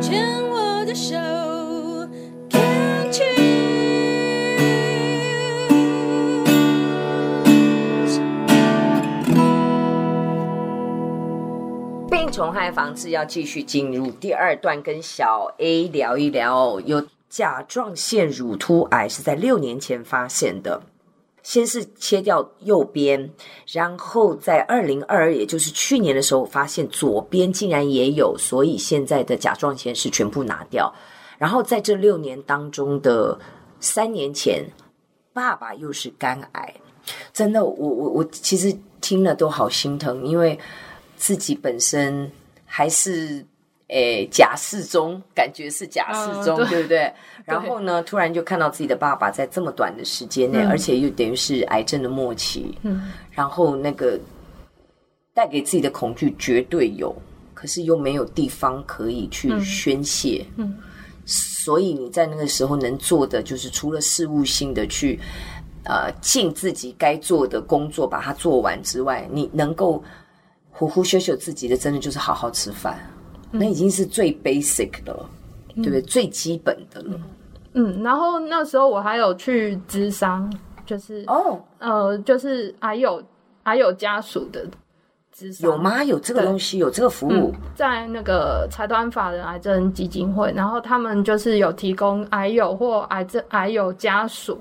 牵我的手，Can't you？病虫害防治要继续进入第二段，跟小 A 聊一聊。有甲状腺乳突癌是在六年前发现的。先是切掉右边，然后在二零二二，也就是去年的时候，发现左边竟然也有，所以现在的甲状腺是全部拿掉。然后在这六年当中的三年前，爸爸又是肝癌，真的，我我我其实听了都好心疼，因为自己本身还是。诶，假释中感觉是假释中，嗯、对，对不对？然后呢，突然就看到自己的爸爸在这么短的时间内，嗯、而且又等于是癌症的末期，嗯，然后那个带给自己的恐惧绝对有，可是又没有地方可以去宣泄，嗯，嗯，所以你在那个时候能做的就是除了事务性的去呃尽自己该做的工作把它做完之外，你能够呼呼秀秀自己的，真的就是好好吃饭。那已经是最 basic 的了，嗯、对不对？最基本的了。嗯，然后那时候我还有去咨商，就是哦，呃，就是还有还有家属的咨商。有吗？有这个东西，有这个服务，嗯、在那个财团法人癌症基金会，然后他们就是有提供癌友或癌症癌友家属。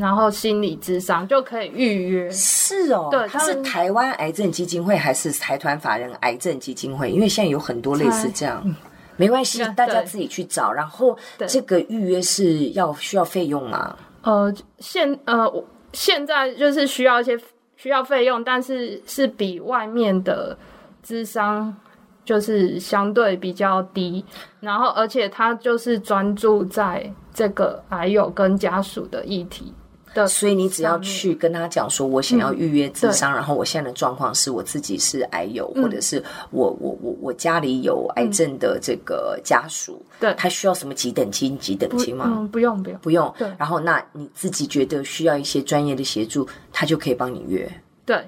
然后心理智商就可以预约，是哦，对，它是台湾癌症基金会还是财团法人癌症基金会？因为现在有很多类似这样，嗯、没关系，大家自己去找。然后这个预约是要需要费用吗？呃，现呃，现在就是需要一些需要费用，但是是比外面的咨商就是相对比较低。然后而且他就是专注在这个癌友跟家属的议题。所以你只要去跟他讲说，我想要预约智商，嗯、然后我现在的状况是我自己是癌友，嗯、或者是我我我我家里有癌症的这个家属，对、嗯，他需要什么几等亲几等亲吗？嗯，不用不用。不用。对，然后那你自己觉得需要一些专业的协助，他就可以帮你约。对，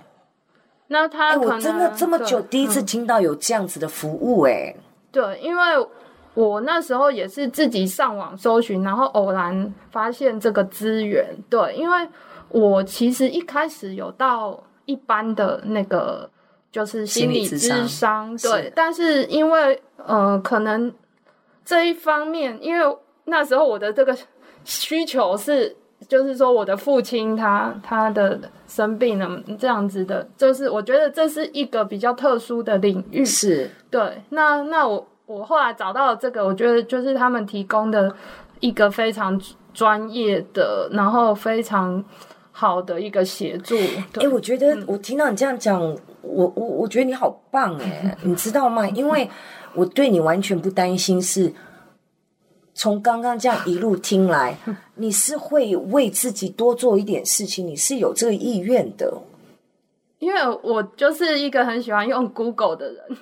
那他、欸、我真的这么久第一次听到有这样子的服务、欸，哎、嗯，对，因为。我那时候也是自己上网搜寻，然后偶然发现这个资源。对，因为我其实一开始有到一般的那个就是心理智商，对，是但是因为呃，可能这一方面，因为那时候我的这个需求是，就是说我的父亲他他的生病了这样子的，就是我觉得这是一个比较特殊的领域，是对。那那我。我后来找到了这个，我觉得就是他们提供的一个非常专业的，然后非常好的一个协助。哎、欸，我觉得我听到你这样讲，我我我觉得你好棒哎，你知道吗？因为我对你完全不担心，是从刚刚这样一路听来，你是会为自己多做一点事情，你是有这个意愿的。因为我就是一个很喜欢用 Google 的人。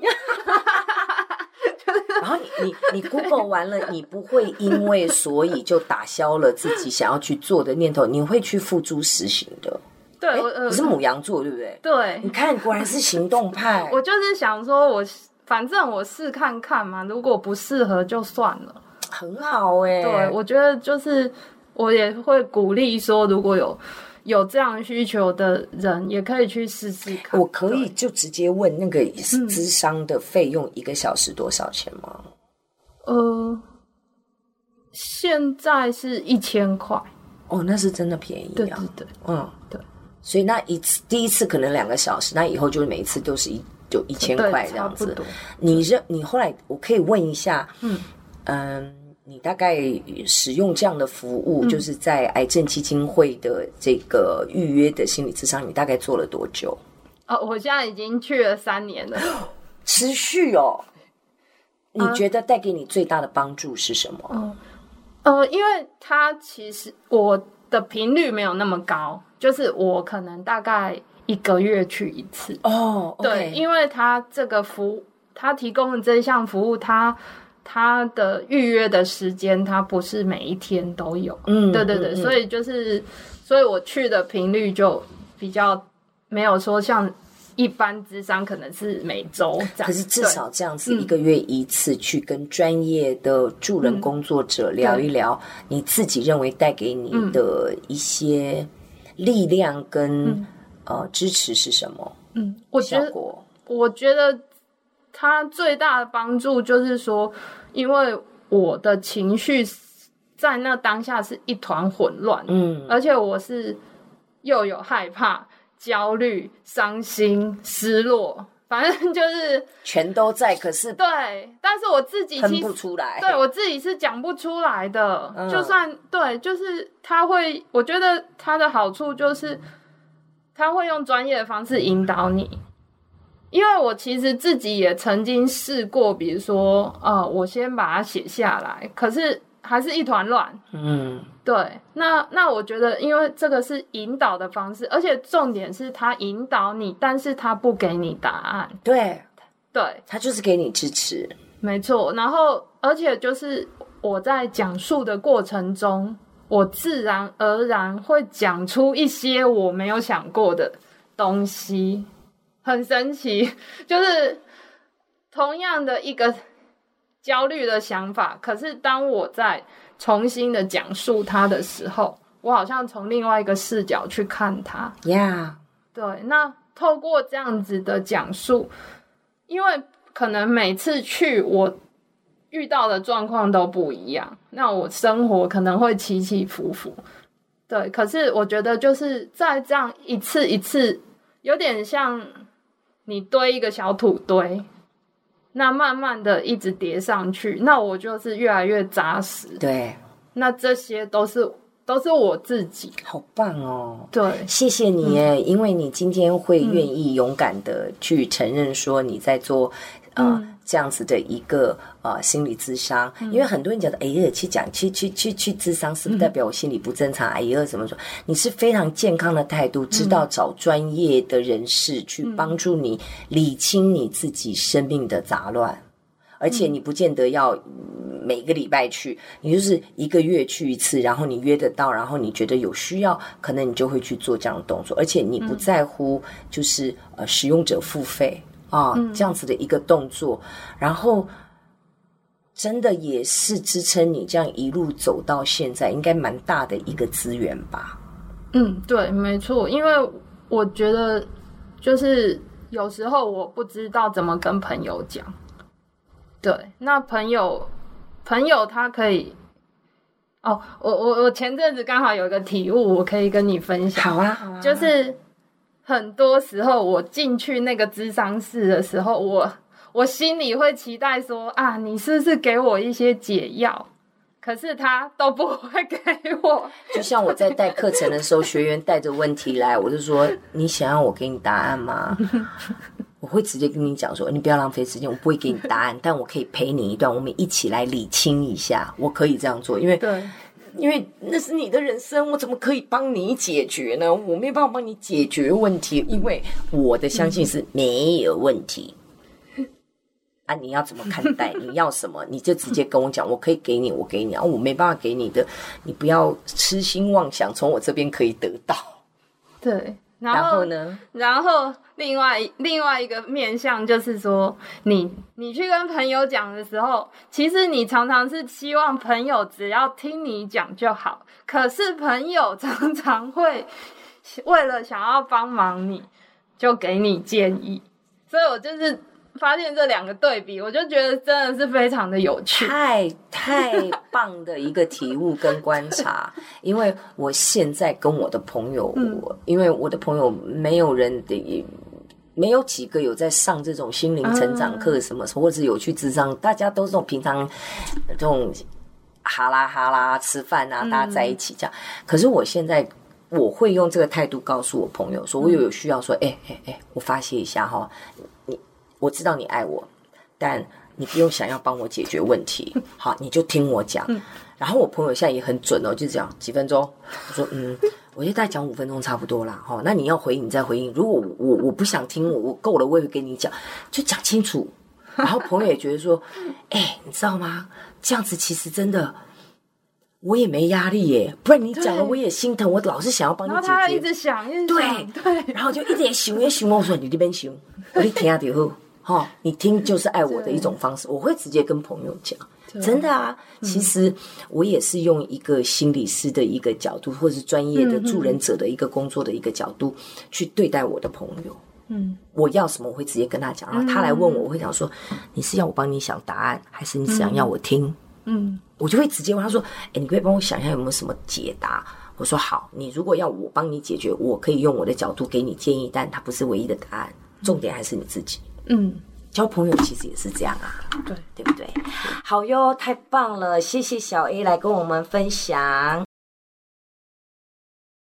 然后你你你 Google 完了，你不会因为所以就打消了自己想要去做的念头，你会去付诸实行的。对，诶你是母羊座对不对？对，你看果然是行动派。我就是想说我，我反正我试看看嘛，如果不适合就算了。很好哎、欸，对，我觉得就是我也会鼓励说，如果有。有这样需求的人也可以去试试看。我可以就直接问那个咨商的费用一个小时多少钱吗？嗯、呃，现在是一千块。哦，那是真的便宜啊。对对对，嗯对。所以那一次第一次可能两个小时，那以后就是每一次都是一就一千块这样子。你认你后来我可以问一下，嗯嗯。呃你大概使用这样的服务，嗯、就是在癌症基金会的这个预约的心理咨商，你大概做了多久？哦，我现在已经去了三年了，持续哦。你觉得带给你最大的帮助是什么？嗯、呃，呃，因为它其实我的频率没有那么高，就是我可能大概一个月去一次哦。Okay、对，因为它这个服务，它提供的这一项服务，它。他的预约的时间，他不是每一天都有。嗯，对对对，嗯、所以就是，所以我去的频率就比较没有说像一般智商可能是每周。可是至少这样子一个月一次，去跟专业的助人工作者聊一聊，你自己认为带给你的一些力量跟、嗯、呃支持是什么？嗯，我觉得，我觉得他最大的帮助就是说，因为我的情绪在那当下是一团混乱，嗯，而且我是又有害怕、焦虑、伤心、失落，反正就是全都在。可是对，但是我自己听不出来，对我自己是讲不出来的。嗯、就算对，就是他会，我觉得他的好处就是。他会用专业的方式引导你，因为我其实自己也曾经试过，比如说，呃，我先把它写下来，可是还是一团乱。嗯，对。那那我觉得，因为这个是引导的方式，而且重点是他引导你，但是他不给你答案。对，对，他就是给你支持。没错。然后，而且就是我在讲述的过程中。我自然而然会讲出一些我没有想过的东西，很神奇。就是同样的一个焦虑的想法，可是当我在重新的讲述它的时候，我好像从另外一个视角去看它。Yeah，对。那透过这样子的讲述，因为可能每次去我。遇到的状况都不一样，那我生活可能会起起伏伏，对。可是我觉得就是在这样一次一次，有点像你堆一个小土堆，那慢慢的一直叠上去，那我就是越来越扎实。对，那这些都是都是我自己，好棒哦。对，谢谢你耶，嗯，因为你今天会愿意勇敢的去承认说你在做。呃，这样子的一个呃心理咨商，因为很多人觉得，哎呀，去讲去去去去咨商，是不是代表我心理不正常？哎呀，怎么说？你是非常健康的态度，知道找专业的人士去帮助你理清你自己生命的杂乱，而且你不见得要每个礼拜去，你就是一个月去一次，然后你约得到，然后你觉得有需要，可能你就会去做这样的动作，而且你不在乎就是呃使用者付费。啊，这样子的一个动作，嗯，然后真的也是支撑你这样一路走到现在，应该蛮大的一个资源吧？嗯，对，没错，因为我觉得就是有时候我不知道怎么跟朋友讲，对，那朋友朋友他可以，哦，我我我前阵子刚好有一个体悟，我可以跟你分享，好啊，好啊，就是。很多时候，我进去那个智商室的时候，我我心里会期待说啊，你是不是给我一些解药？可是他都不会给我。就像我在带课程的时候，学员带着问题来，我就说：你想要我给你答案吗？我会直接跟你讲说，你不要浪费时间，我不会给你答案，但我可以陪你一段，我们一起来理清一下。我可以这样做，因为对。因为那是你的人生，我怎么可以帮你解决呢？我没有办法帮你解决问题，因为我的相信是没有问题。嗯、啊，你要怎么看待？你要什么？你就直接跟我讲，我可以给你，我给你啊，我没办法给你的，你不要痴心妄想从我这边可以得到。对。然后，然后呢？然后另外另外一个面向就是说，你你去跟朋友讲的时候，其实你常常是希望朋友只要听你讲就好。可是朋友常常会为了想要帮忙你，就给你建议。所以我就是。发现这两个对比，我就觉得真的是非常的有趣，太太棒的一个体悟跟观察。因为我现在跟我的朋友，嗯、因为我的朋友没有人的，没有几个有在上这种心灵成长课什么，嗯、或者有去智商，大家都是这种平常这种哈拉哈拉吃饭啊，大家在一起这样。嗯、可是我现在我会用这个态度告诉我朋友说，我有有需要说，哎哎哎，我发泄一下哈。我知道你爱我，但你不用想要帮我解决问题，好，你就听我讲。然后我朋友现在也很准哦，就这样几分钟，我说嗯，我就大概讲五分钟差不多啦。好，那你要回应你再回应。如果我我不想听，我我够了，我也会跟你讲，就讲清楚。然后朋友也觉得说，哎，你知道吗？这样子其实真的我也没压力耶，不然你讲了我也心疼，我老是想要帮你解决。然后他一直想，一直想，对对，然后就一直想，一直想。我说你这边想，我你听就好，哈，你听就是爱我的一种方式。我会直接跟朋友讲，真的啊。其实我也是用一个心理师的一个角度，或者是专业的助人者的一个工作的一个角度去对待我的朋友。嗯，我要什么我会直接跟他讲，然后他来问我，我会讲说，你是要我帮你想答案，还是你想要我听？嗯，我就会直接问他说：“哎，你可以帮我想一下有没有什么解答？”我说：“好，你如果要我帮你解决，我可以用我的角度给你建议，但它不是唯一的答案，重点还是你自己。”嗯，交朋友其实也是这样啊，对，对不对？好哟，太棒了，谢谢小 A 来跟我们分享。